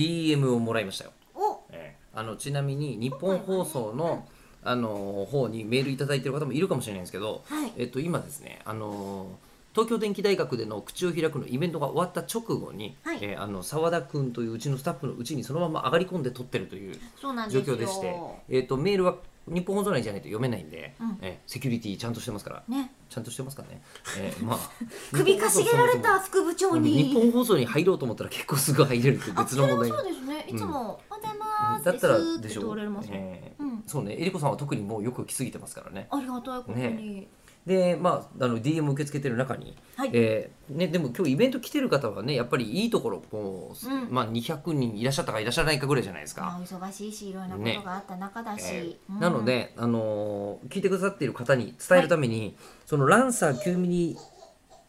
DM をもらいましたよ、お。えーあのちなみに日本放送の、あの方にメールいただいてる方もいるかもしれないんですけど、はい。えっと、今ですねあの東京電機大学での口を開くのイベントが終わった直後に、はい。えーあの澤田君といううちのスタッフのうちにそのまま上がり込んで撮ってるという状況でして、えっとメールは日本放送内じゃないと読めないんで、うん。えーセキュリティちゃんとしてますから。ね。ちゃんとしてますからね、えーまあ 首かしげられた副部長に。日本放送に入ろうと思ったら結構すぐ入れるってあ別の問題そうですね。いつも「おはようございます」だったらでしょう。えーうん。そうね。えりこさんは特にもうよく来すぎてますからね。ありがたいことにでまああの DM 受け付けてる中に、はい。えーね、でも今日イベント来てる方はねやっぱりいいところもう、うん。まあ、200人いらっしゃったかいらっしゃらないかぐらいじゃないですか。まあ忙しいしいろんなことがあった中だし。えーうん。なので、あのー聞いてくださっている方に伝えるために、そのランサー9ミリ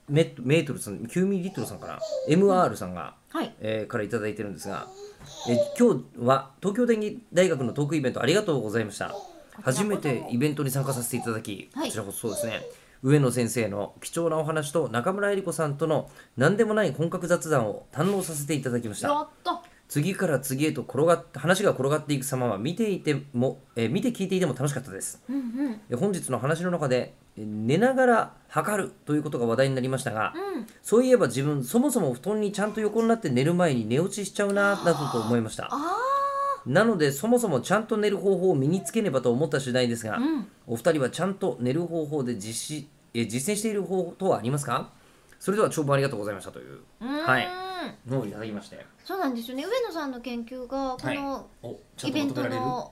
メメートルさん9ミリリットルさんから MR さんが、はい。えーからいただいてるんですが、えー今日は東京電機大学のトークイベントありがとうございました初めてイベントに参加させていただき、はい。こちらこそそうですね。上野先生の貴重なお話と中村江里子さんとの何でもない本格雑談を堪能させていただきました。やった。次から次へと転がっ話が転がっていく様は見ていても、えー見て聞いていても楽しかったです。うんうん。え本日の話の中でえー寝ながら測るということが話題になりましたが、うん。そういえば自分そもそも布団にちゃんと横になって寝る前に寝落ちしちゃうななどと思いました。あなのでそもそもちゃんと寝る方法を身につけねばと思った次第ですが、あうん。お二人はちゃんと寝る方法で実施えー実践している方法等はありますか？それでは長文ありがとうございましたという。はい。のをいただきまして。そうなんですよね。上野さんの研究がこのおちゃんとイベントの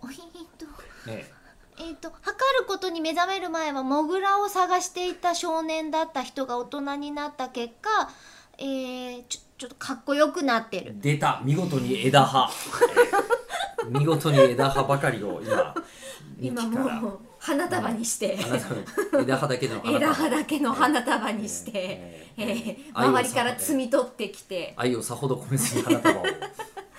えっ えっと測ることに目覚める前はモグラを探していた少年だった人が大人になった結果えー、ちょちょっとかっこよくなってる。出た。見事に枝葉。え ー見事に枝葉ばかりを今 今幹から。もう花束にして。枝葉だけの 花束。枝葉だけの花束にして、ええ。ーー周りから摘み取ってきて。愛をさほど込めずに花束を。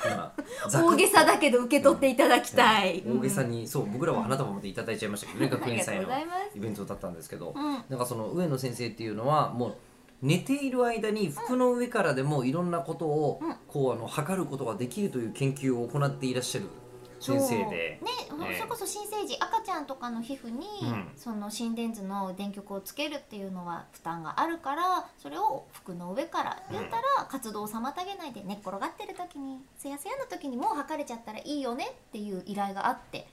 今 ざく大げさだけど受け取っていただきたい、大げさにそう僕らは花束までいただいちゃいましたけどね学園祭のありがとうございます。イベントだったんですけど、うん。なんかその上野先生っていうのはもう寝ている間に服の上からでもいろんなことをうん。こうあの測ることができるという研究を行っていらっしゃる先生で。そそれこそ新生児赤ちゃんとかの皮膚に、うんその心電図の電極をつけるっていうのは負担があるからそれを服の上から言ったら活動を妨げないで寝っ転がってる時にすやすやの時にもう測れちゃったらいいよねっていう依頼があって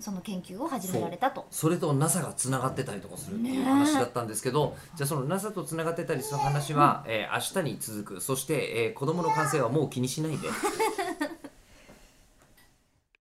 その研究を始められたと。それと NASA がつながってたりとかするっていう話だったんですけど、じゃあその NASA とつながってたりする話は、え。ー明日に続く。そして、えー子供の感染はもう気にしないで